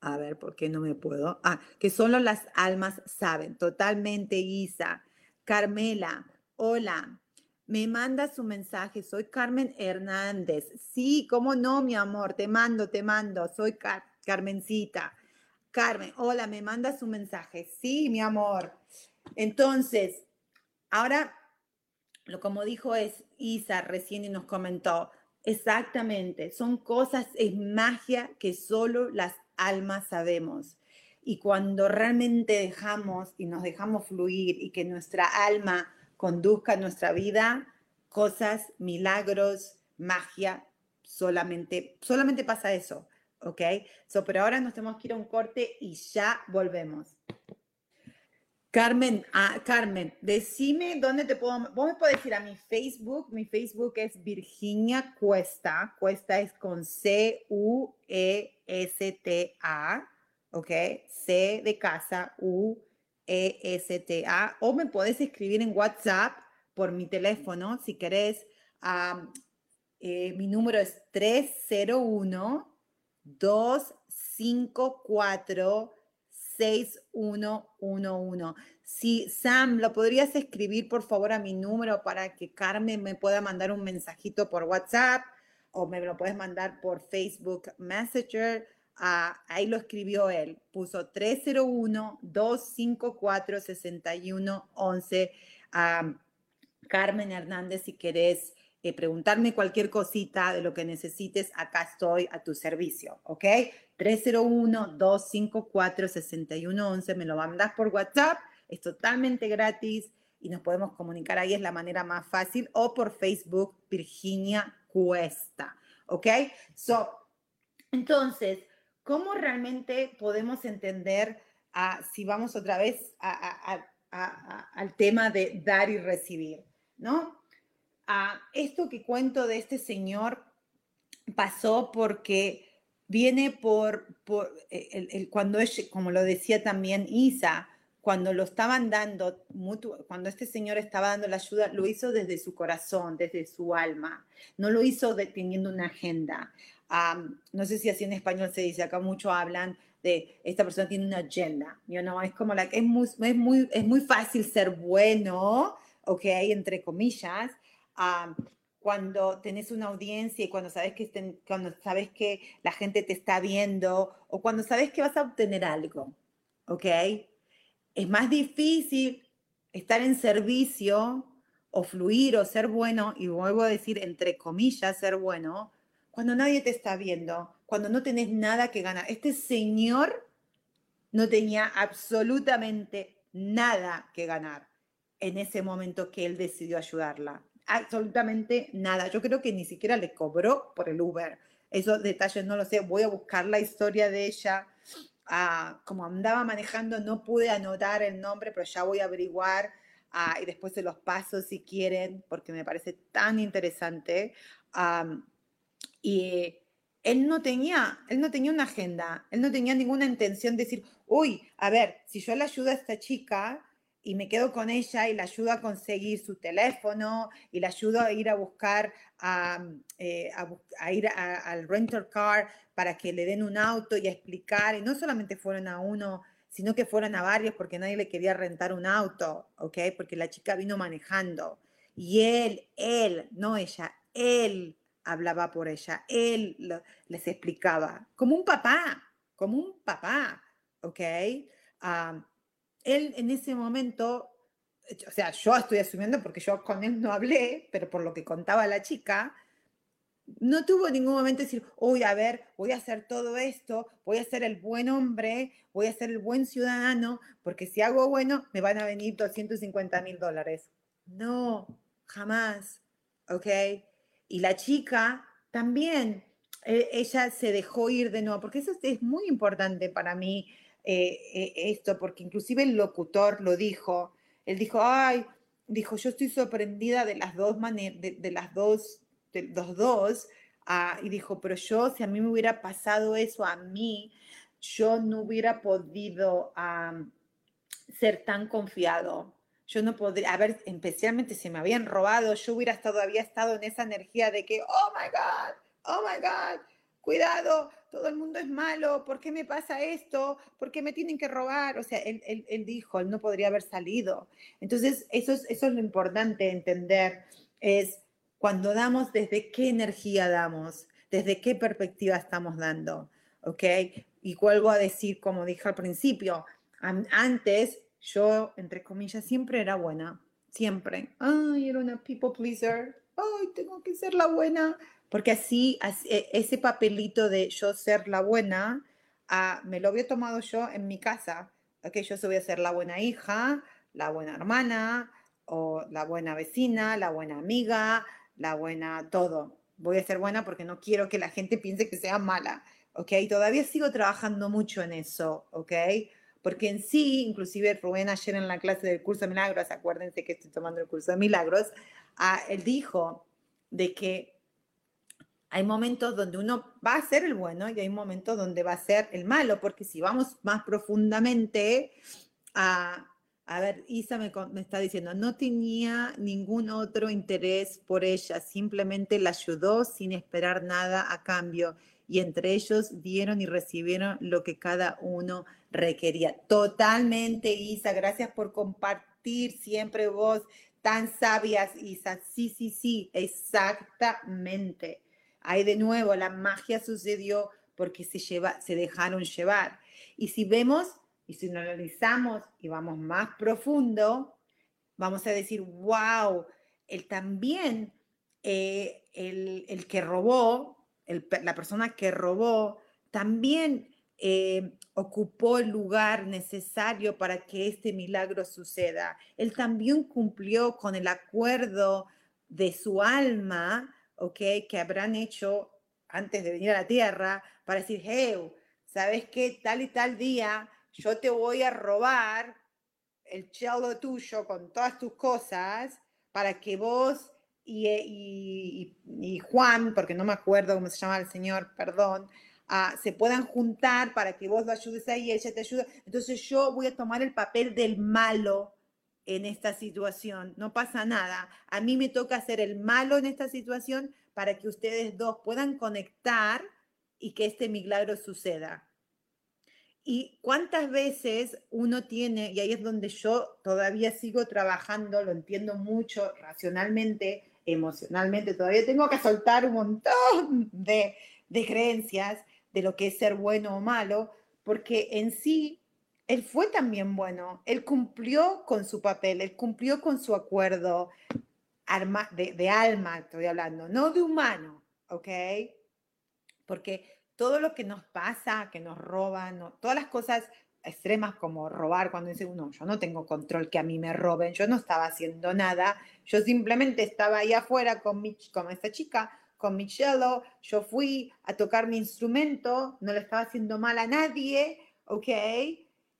a ver, ¿por qué no me puedo? Ah, que solo las almas saben. Totalmente, Isa. Carmela, Hola, me manda su mensaje. Soy Carmen Hernández. Sí, cómo no, mi amor. Te mando, te mando. Soy Carmencita. Carmen, hola, me manda su mensaje. Sí, mi amor. Entonces, ahora, lo como dijo es Isa recién y nos comentó, exactamente, son cosas, es magia que solo las almas sabemos. Y cuando realmente dejamos y nos dejamos fluir y que nuestra alma conduzca nuestra vida cosas, milagros, magia, solamente, solamente pasa eso, ¿ok? So, pero ahora nos tenemos que ir a un corte y ya volvemos. Carmen, ah, Carmen, decime dónde te puedo, vos me podés ir a mi Facebook, mi Facebook es Virginia Cuesta, Cuesta es con C-U-E-S-T-A, ¿ok? C de casa, U-E-S-T-A, o me podés escribir en WhatsApp por mi teléfono, si querés, eh, mi número es 301 254 6111. Si Sam, ¿lo podrías escribir por favor a mi número para que Carmen me pueda mandar un mensajito por WhatsApp o me lo puedes mandar por Facebook Messenger? Ah, ahí lo escribió él, puso 301-254-6111. Carmen Hernández, si querés eh, preguntarme cualquier cosita de lo que necesites, acá estoy a tu servicio, ¿ok? 301-254-6111, me lo mandas por WhatsApp, es totalmente gratis y nos podemos comunicar ahí, es la manera más fácil, o por Facebook, Virginia Cuesta, ¿ok? So, entonces, ¿cómo realmente podemos entender ah, si vamos otra vez al tema de dar y recibir, ¿no? esto que cuento de este señor pasó porque viene por, por eh, el, cuando como lo decía también Isa, cuando lo estaban dando, cuando este señor estaba dando la ayuda, lo hizo desde su corazón, desde su alma, no lo hizo teniendo una agenda. No sé si así en español se dice, acá mucho hablan de esta persona tiene una agenda, you know, es como la es muy, es muy, es muy fácil ser bueno, ok, entre comillas, cuando tenés una audiencia y cuando sabes, que cuando sabes que la gente te está viendo o cuando sabes que vas a obtener algo, ¿ok? Es más difícil estar en servicio o fluir o ser bueno, y vuelvo a decir entre comillas, ser bueno, cuando nadie te está viendo, cuando no tenés nada que ganar. Este señor no tenía absolutamente nada que ganar en ese momento que él decidió ayudarla absolutamente nada. Yo creo que ni siquiera le cobró por el Uber. Esos detalles no lo sé. Voy a buscar la historia de ella. Ah, como andaba manejando, no pude anotar el nombre, pero ya voy a averiguar ah, y después se los paso si quieren, porque me parece tan interesante. Y él no tenía, él no tenía una agenda, él no tenía ninguna intención de decir, uy, a ver, si yo le ayudo a esta chica, y me quedo con ella y la ayudo a conseguir su teléfono y la ayudo a ir a buscar, a, eh, ir al rental car para que le den un auto y a explicar. Y no solamente fueron a uno, sino que fueron a varios porque nadie le quería rentar un auto, ¿ok? Porque la chica vino manejando. Y él, él, no ella, él hablaba por ella, él les explicaba, como un papá, como un papá, ¿ok? él en ese momento, o sea, yo estoy asumiendo porque yo con él no hablé, pero por lo que contaba la chica, no tuvo ningún momento decir, uy, a ver, voy a hacer todo esto, voy a ser el buen hombre, voy a ser el buen ciudadano, porque si hago bueno, me van a venir 250 mil dólares. No, jamás, ¿ok? Y la chica también, e, ella se dejó ir de nuevo, porque eso es muy importante para mí, eh, eh, esto, porque inclusive el locutor lo dijo, él dijo, ay, dijo, yo estoy sorprendida de las dos de, las dos, de los dos, ah, y dijo, pero yo, si a mí me hubiera pasado eso a mí, yo no hubiera podido ser tan confiado. Yo no podría, a ver, especialmente si me habían robado, yo hubiera había estado en esa energía de que, oh my God, oh my God, cuidado, todo el mundo es malo, ¿por qué me pasa esto? ¿Por qué me tienen que robar? O sea, él, él, dijo, él no podría haber salido. Entonces, eso es, eso es lo importante entender, es cuando damos, desde qué energía damos, desde qué perspectiva estamos dando, ¿ok? Y vuelvo a decir, como dije al principio, antes yo, entre comillas, siempre era buena, siempre. Ay, era una people pleaser. Ay, tengo que ser la buena porque así, e, ese papelito de yo ser la buena, ah, me lo había tomado yo en mi casa. que yo voy a ser la buena hija, la buena hermana, o la buena vecina, la buena amiga, la buena todo. Voy a ser buena porque no quiero que la gente piense que sea mala, ¿ok? Todavía sigo trabajando mucho en eso, ¿ok? Porque en sí, inclusive Rubén ayer en la clase del curso de milagros, acuérdense que estoy tomando el curso de milagros, ah, él dijo de que hay momentos donde uno va a ser el bueno y hay momentos donde va a ser el malo, porque si vamos más profundamente a, a ver, Isa me, me, está diciendo, no tenía ningún otro interés por ella, simplemente la ayudó sin esperar nada a cambio y entre ellos dieron y recibieron lo que cada uno requería. Totalmente, Isa, gracias por compartir siempre vos tan sabias, Isa. Sí, sí, sí, exactamente. Ahí de nuevo, la magia sucedió porque se, lleva, se dejaron llevar. Y si vemos y si analizamos y vamos más profundo, vamos a decir, wow, él también, eh, el, que robó, la persona que robó, también eh, ocupó el lugar necesario para que este milagro suceda. Él también cumplió con el acuerdo de su alma ¿ok? Que habrán hecho antes de venir a la tierra para decir, hey, ¿sabes qué? Tal y tal día yo te voy a robar el chelo tuyo con todas tus cosas para que vos y, y, y, Juan, porque no me acuerdo cómo se llama el señor, perdón, uh, se puedan juntar para que vos lo ayudes ahí y ella te ayuda. Entonces yo voy a tomar el papel del malo en esta situación, no pasa nada. A mí me toca ser el malo en esta situación para que ustedes dos puedan conectar y que este milagro suceda. Y cuántas veces uno tiene, y ahí es donde yo todavía sigo trabajando, lo entiendo mucho racionalmente, emocionalmente, todavía tengo que soltar un montón de, de creencias de lo que es ser bueno o malo, porque en sí él fue también bueno, él cumplió con su papel, él cumplió con su acuerdo de, de alma, estoy hablando, no de humano, ¿ok? Porque todo lo que nos pasa, que nos roban, todas las cosas extremas como robar, cuando dice uno, yo no tengo control que a mí me roben, yo no estaba haciendo nada, yo simplemente estaba ahí afuera con, mi, con esta chica, con mi cello, yo fui a tocar mi instrumento, no le estaba haciendo mal a nadie, ¿ok?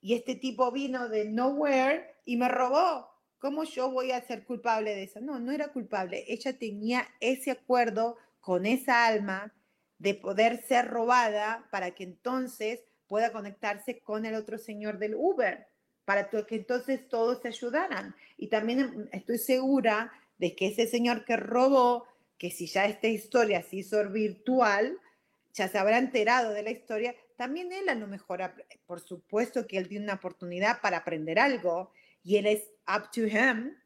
y este tipo vino de nowhere y me robó. ¿Cómo yo voy a ser culpable de eso? No, no era culpable. Ella tenía ese acuerdo con esa alma de poder ser robada para que entonces pueda conectarse con el otro señor del Uber, para que entonces todos se ayudaran. Y también estoy segura de que ese señor que robó, que si ya esta historia se hizo virtual, ya se habrá enterado de la historia, también él a lo mejor, por supuesto que él tiene una oportunidad para aprender algo y él es up to him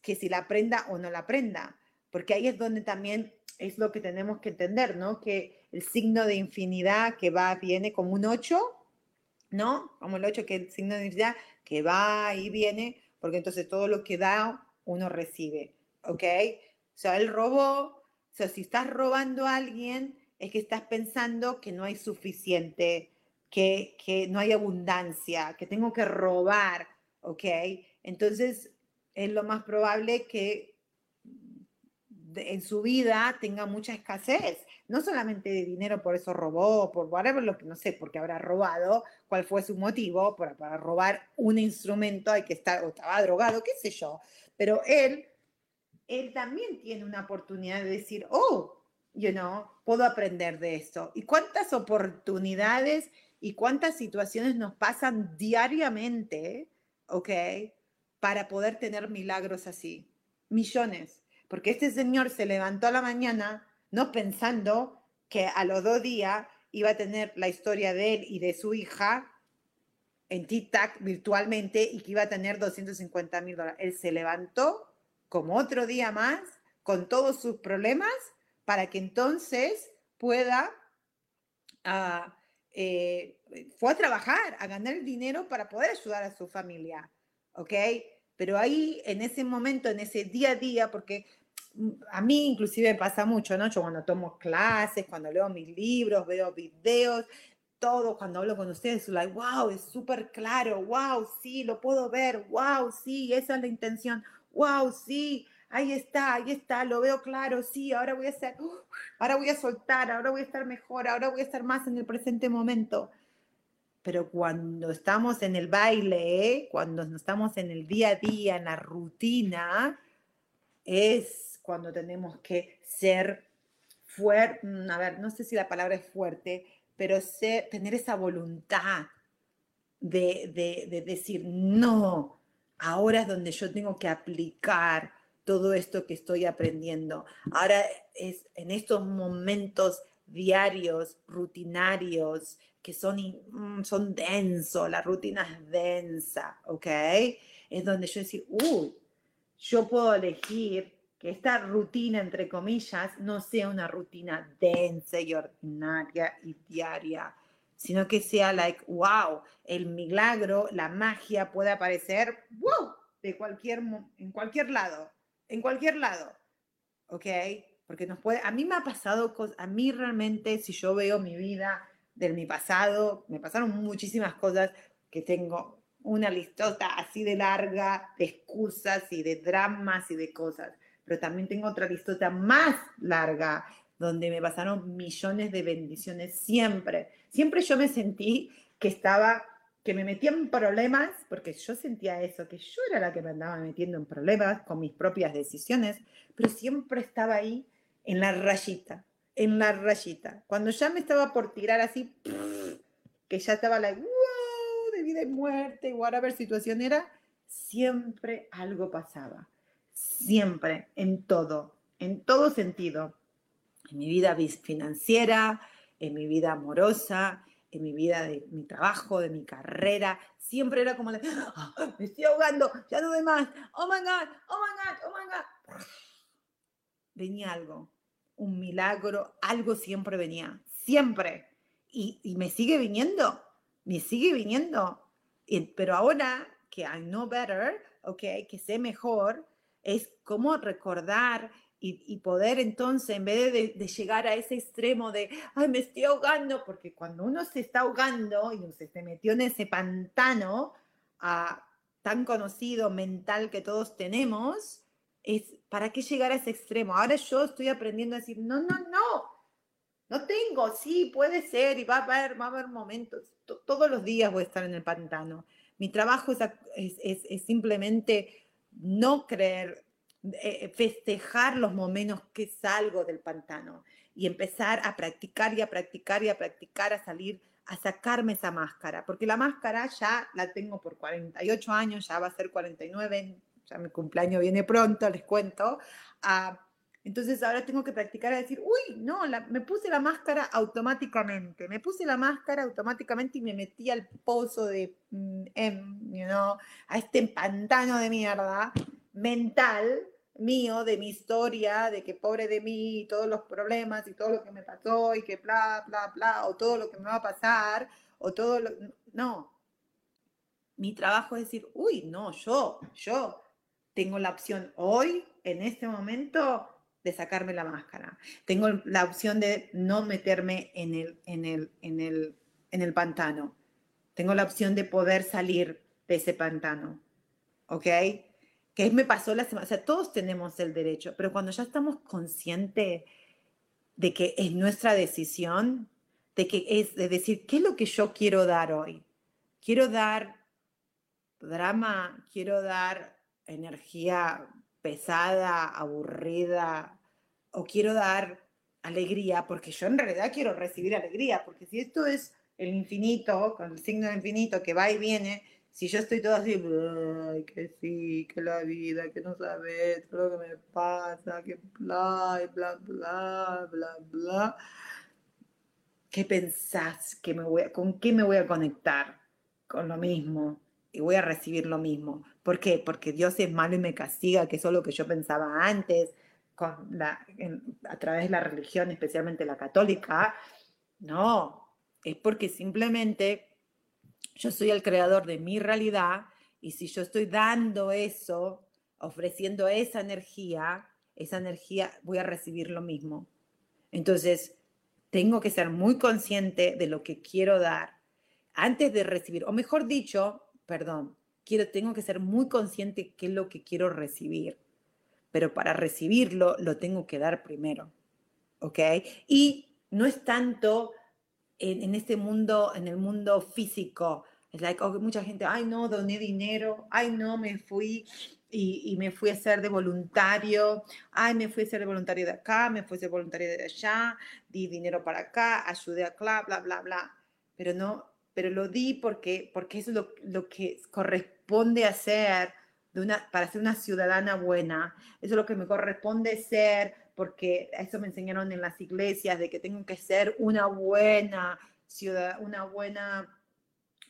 que si la aprenda o no la aprenda, porque ahí es donde también es lo que tenemos que entender, ¿no? Que el signo de infinidad que va, viene como un 8, ¿no? Como el 8 que el signo de infinidad que va y viene, porque entonces todo lo que da uno recibe, ¿ok? O sea, él robó, o sea, si estás robando a alguien, es que estás pensando que no hay suficiente, que, que no hay abundancia, que tengo que robar, ¿ok? Entonces, es lo más probable que en su vida tenga mucha escasez, no solamente de dinero, por eso robó, por whatever, lo que no sé, porque habrá robado, cuál fue su motivo, para, para robar un instrumento hay que estar, o estaba drogado, qué sé yo, pero él, él también tiene una oportunidad de decir, oh, you know, puedo aprender de esto. ¿Y cuántas oportunidades y cuántas situaciones nos pasan diariamente, ok, para poder tener milagros así? Millones. Porque este señor se levantó a la mañana no pensando que a los dos días iba a tener la historia de él y de su hija en TikTok virtualmente y que iba a tener 250 mil dólares. Él se levantó como otro día más con todos sus problemas para que entonces pueda, ah, eh, fue a trabajar, a ganar el dinero para poder ayudar a su familia, ¿ok? Pero ahí, en ese momento, en ese día a día, porque mm, a mí inclusive pasa mucho, ¿no? Yo cuando tomo clases, cuando leo mis libros, veo videos, todo, cuando hablo con ustedes, soy like, wow, es súper claro, wow, sí, lo puedo ver, wow, sí, esa es la intención, wow, sí, ahí está, ahí está, lo veo claro, sí, ahora voy a hacer, ahora voy a soltar, ahora voy a estar mejor, ahora voy a estar más en el presente momento. pero cuando estamos en el baile, cuando estamos en el día a día, en la rutina, es cuando tenemos que ser fuerte, mm, a ver, no sé si la palabra es fuerte, pero tener esa voluntad de decir, no, ahora es donde yo tengo que aplicar todo esto que estoy aprendiendo. Ahora es en estos momentos diarios, rutinarios, que son, mm, son densos, la rutina es densa, ¿ok? Es donde yo uy, yo puedo elegir que esta rutina, entre comillas, no sea una rutina densa y ordinaria y diaria, sino que sea like, wow, el milagro, la magia puede aparecer, wow, de cualquier, en cualquier lado, en cualquier lado, ¿ok? Porque nos puede, a mí me ha pasado cosas, a mí realmente, si yo veo mi vida de mi pasado, me pasaron muchísimas cosas que tengo una listota así de larga de excusas y de dramas y de cosas, pero también tengo otra listota más larga donde me pasaron millones de bendiciones siempre. Siempre yo me sentí que estaba que me metía en problemas, porque yo sentía eso, que yo era la que me andaba metiendo en problemas con mis propias decisiones, pero siempre estaba ahí en la rayita, en la rayita. Cuando ya me estaba por tirar así, que ya estaba la, wow, de vida y muerte, whatever situación era, siempre algo pasaba. Siempre, en todo, en todo sentido. En mi vida financiera, en mi vida amorosa, en mi vida, de mi trabajo, de mi carrera, siempre era como de, ah, me estoy ahogando, ya no doy más, oh my God, oh my God, oh my God. Venía algo, un milagro, algo siempre venía, siempre. Y, y me sigue viniendo, me sigue viniendo. pero ahora que I know better, okay, que sé mejor, es como recordar y, poder entonces, en vez de, llegar a ese extremo de, ay, me estoy ahogando, porque cuando uno se está ahogando y se, se metió en ese pantano ah, tan conocido mental que todos tenemos, es, ¿para qué llegar a ese extremo? Ahora yo estoy aprendiendo a decir, no, no, no, no tengo, sí, puede ser, y va a haber, va a haber momentos, todos los días voy a estar en el pantano. Mi trabajo es, es, es simplemente no creer eh, festejar los momentos que salgo del pantano y empezar a practicar y a practicar y a practicar, a salir, a sacarme esa máscara, porque la máscara ya la tengo por 48 años, ya va a ser 49, ya mi cumpleaños viene pronto, les cuento. Ah, entonces ahora tengo que practicar a decir, uy, no, me puse la máscara automáticamente, me puse la máscara automáticamente y me metí al pozo de, mm, know, a este pantano de mierda mental mío, de mi historia, de que pobre de mí, todos los problemas y todo lo que me pasó y que bla, bla, bla, o todo lo que me va a pasar, o todo lo... No. Mi trabajo es decir, uy, no, yo, yo tengo la opción hoy, en este momento, de sacarme la máscara. Tengo la opción de no meterme en el, en el, en el, en el pantano. Tengo la opción de poder salir de ese pantano. ¿Ok? Que me pasó la semana, o sea, todos tenemos el derecho, pero cuando ya estamos conscientes de que es nuestra decisión, de que es de decir, ¿qué es lo que yo quiero dar hoy? Quiero dar drama, quiero dar energía pesada, aburrida, o quiero dar alegría, porque yo en realidad quiero recibir alegría, porque si esto es el infinito, con el signo de infinito que va y viene, si yo estoy todo así, que sí, que la vida, que no sabes todo lo que me pasa, que bla, bla, bla, bla, bla, ¿qué pensás que me voy con qué me voy a conectar? Con lo mismo y voy a recibir lo mismo. ¿Por qué? Porque Dios es malo y me castiga, que eso es lo que yo pensaba antes, con la, a través de la religión, especialmente la católica. No, es porque simplemente yo soy el creador de mi realidad y si yo estoy dando eso, ofreciendo esa energía, esa energía voy a recibir lo mismo. Entonces, tengo que ser muy consciente de lo que quiero dar antes de recibir, o mejor dicho, perdón, quiero, tengo que ser muy consciente qué es lo que quiero recibir, pero para recibirlo lo tengo que dar primero, ¿ok? Y no es tanto en, este mundo, en el mundo físico. Es like, mucha gente, ay no, doné dinero, ay no, me fui y, me fui a ser de voluntario, ay, me fui a ser de voluntario de acá, me fui a ser voluntario de allá, di dinero para acá, ayudé acá, bla, bla, bla. Pero no, pero lo di porque, porque es lo, lo que corresponde hacer de una, para ser una ciudadana buena. Eso es lo que me corresponde ser, porque eso me enseñaron en las iglesias, de que tengo que ser una buena ciudad, una buena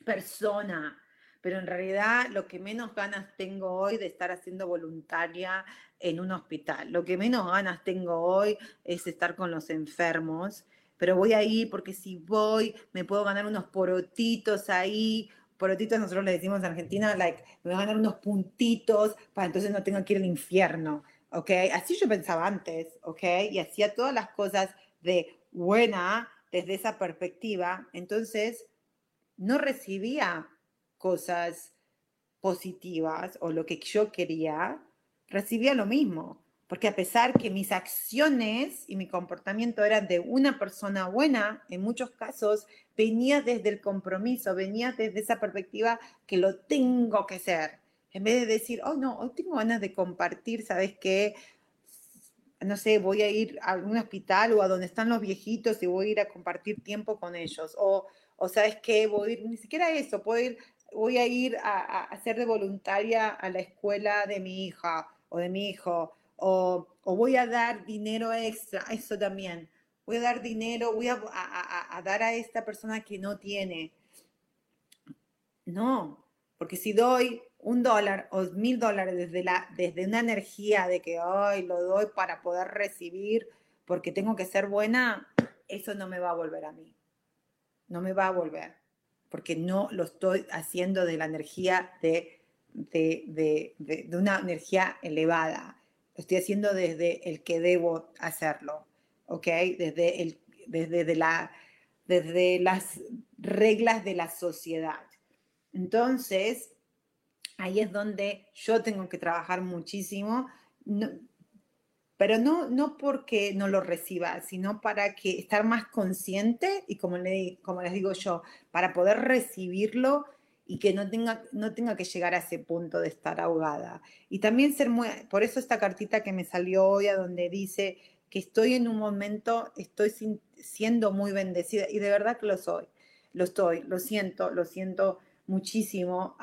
persona. Pero en realidad lo que menos ganas tengo hoy de estar haciendo voluntaria en un hospital, lo que menos ganas tengo hoy es estar con los enfermos, pero voy ahí porque si voy me puedo ganar unos porotitos ahí, porotitos nosotros le decimos en Argentina, like, me voy a ganar unos puntitos para entonces no tengo que ir al infierno, ¿ok? Así yo pensaba antes, ¿ok? Y hacía todas las cosas de buena desde esa perspectiva, entonces no recibía cosas positivas o lo que yo quería, recibía lo mismo. Porque a pesar que mis acciones y mi comportamiento eran de una persona buena, en muchos casos venía desde el compromiso, venía desde esa perspectiva que lo tengo que ser. En vez de decir, oh no, hoy tengo ganas de compartir, ¿sabes qué? No sé, voy a ir a un hospital o a donde están los viejitos y voy a ir a compartir tiempo con ellos. O, o ¿sabes qué? Voy a ir, ni siquiera eso, puedo ir voy a ir a, a, ser de voluntaria a la escuela de mi hija o de mi hijo, o, voy a dar dinero extra, eso también. Voy a dar dinero, voy a, a, dar a esta persona que no tiene. No, porque si doy un dólar o mil dólares desde, la, desde una energía de que hoy lo doy para poder recibir porque tengo que ser buena, eso no me va a volver a mí. No me va a volver porque no lo estoy haciendo de la energía de, de, de, una energía elevada. Lo estoy haciendo desde el que debo hacerlo, ¿ok? Desde, el, desde, la, desde las reglas de la sociedad. Entonces, ahí es donde yo tengo que trabajar muchísimo pero no, no porque no lo reciba, sino para que estar más consciente y como, le, como les digo yo, para poder recibirlo y que no tenga, no tenga que llegar a ese punto de estar ahogada. Y también ser muy, por eso esta cartita que me salió hoy a donde dice que estoy en un momento, estoy siendo muy bendecida y de verdad que lo soy, lo estoy, lo siento, lo siento muchísimo,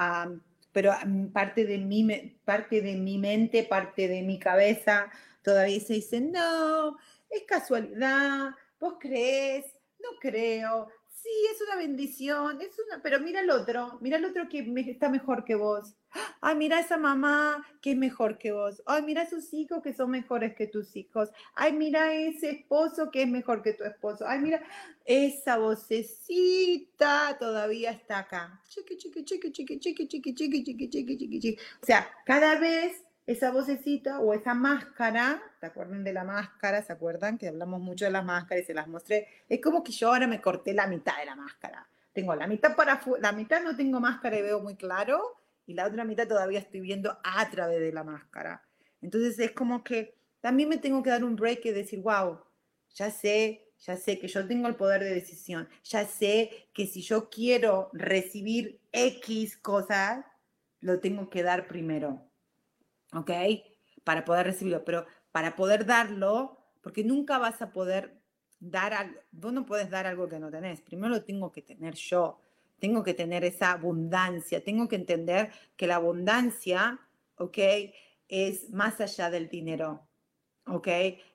pero parte de, mi, parte de mi mente, parte de mi cabeza, Todavía se dice, no, es casualidad, vos crees, no creo, sí, es una bendición, es una, pero mira el otro, mira el otro que está mejor que vos. Ay, mira esa mamá que es mejor que vos. Ay, mira esos hijos que son mejores que tus hijos. Ay, mira ese esposo que es mejor que tu esposo. Ay, mira esa vocecita todavía está acá. Chiqui, chiqui, chiqui, chiqui, chiqui, chiqui, chiqui, chiqui, chiqui, chiqui, chiqui. O sea, cada vez esa vocecita o esa máscara, ¿te acuerdan de la máscara? ¿Se acuerdan que hablamos mucho de las máscaras y se las mostré? Es como que yo ahora me corté la mitad de la máscara. Tengo la mitad para la mitad no tengo máscara y veo muy claro y la otra mitad todavía estoy viendo a través de la máscara. Entonces es como que también me tengo que dar un break y decir, wow, ya sé, ya sé que yo tengo el poder de decisión, ya sé que si yo quiero recibir X cosas, lo tengo que dar primero ¿ok? Para poder recibirlo, pero para poder darlo, porque nunca vas a poder dar algo, vos no puedes dar algo que no tenés, primero lo tengo que tener yo, tengo que tener esa abundancia, tengo que entender que la abundancia, ¿ok? Es más allá del dinero, ¿ok?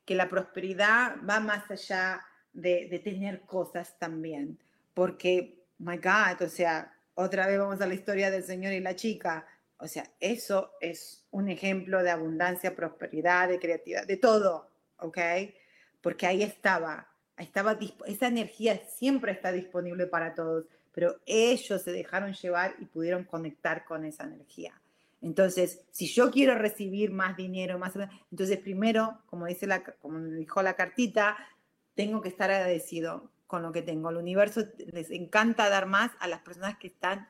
Que la prosperidad va más allá de, de tener cosas también, porque, my God, o sea, otra vez vamos a la historia del señor y la chica, o sea, eso es un ejemplo de abundancia, prosperidad, de creatividad, de todo, ¿ok? Porque ahí estaba, estaba esa energía siempre está disponible para todos, pero ellos se dejaron llevar y pudieron conectar con esa energía. Entonces, si yo quiero recibir más dinero, más, entonces primero, como dice la, como dijo la cartita, tengo que estar agradecido con lo que tengo. El universo les encanta dar más a las personas que están,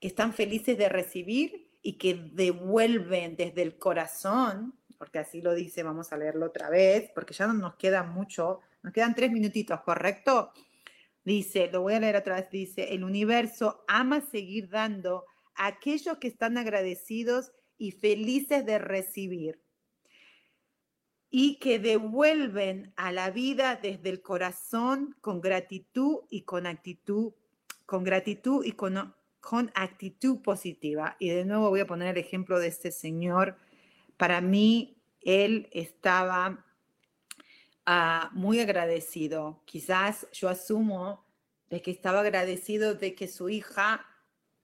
que están felices de recibir y que devuelven desde el corazón, porque así lo dice, vamos a leerlo otra vez, porque ya no nos queda mucho, nos quedan tres minutitos, ¿correcto? Dice, lo voy a leer otra vez, dice, el universo ama seguir dando a aquellos que están agradecidos y felices de recibir y que devuelven a la vida desde el corazón con gratitud y con actitud, con gratitud y con, con actitud positiva. Y de nuevo voy a poner el ejemplo de este señor. Para mí, él estaba Ah, muy agradecido. Quizás yo asumo de que estaba agradecido de que su hija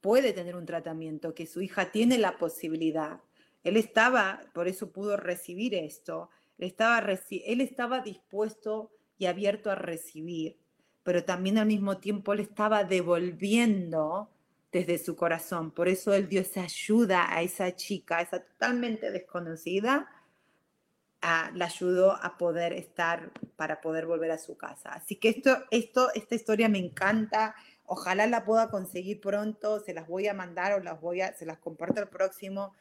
puede tener un tratamiento, que su hija tiene la posibilidad. Él estaba, por eso pudo recibir esto, él estaba, él estaba dispuesto y abierto a recibir, pero también al mismo tiempo él estaba devolviendo desde su corazón. Por eso él dio esa ayuda a esa chica, esa totalmente desconocida, la ayudó a poder estar, para poder volver a su casa. Así que esto, esto, esta historia me encanta. Ojalá la pueda conseguir pronto. Se las voy a mandar o las voy a, se las comparto el próximo.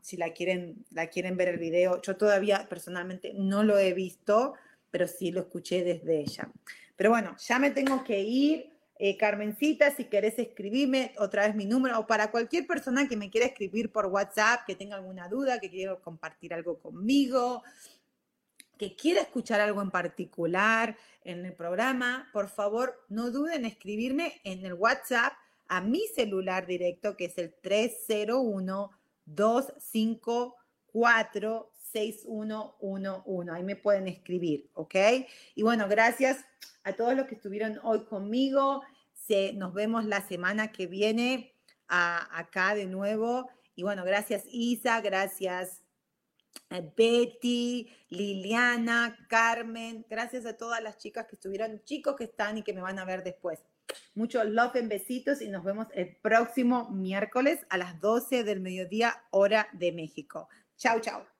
Si la quieren, la quieren ver el video. Yo todavía personalmente no lo he visto, pero sí lo escuché desde ella. Pero bueno, ya me tengo que ir. Eh, Carmencita, si querés escribirme otra vez mi número o para cualquier persona que me quiera escribir por WhatsApp, que tenga alguna duda, que quiera compartir algo conmigo, que quiera escuchar algo en particular en el programa, por favor, no duden en escribirme en el WhatsApp a mi celular directo, que es el 301 254 6111. Ahí me pueden escribir, ¿ok? Y bueno, gracias a todos los que estuvieron hoy conmigo. Se, nos vemos la semana que viene acá de nuevo. Y bueno, gracias Isa, gracias eh, Betty, Liliana, Carmen, gracias a todas las chicas que estuvieron, chicos que están y que me van a ver después. Muchos love en besitos y nos vemos el próximo miércoles a las 12 del mediodía, hora de México. Chao, chao.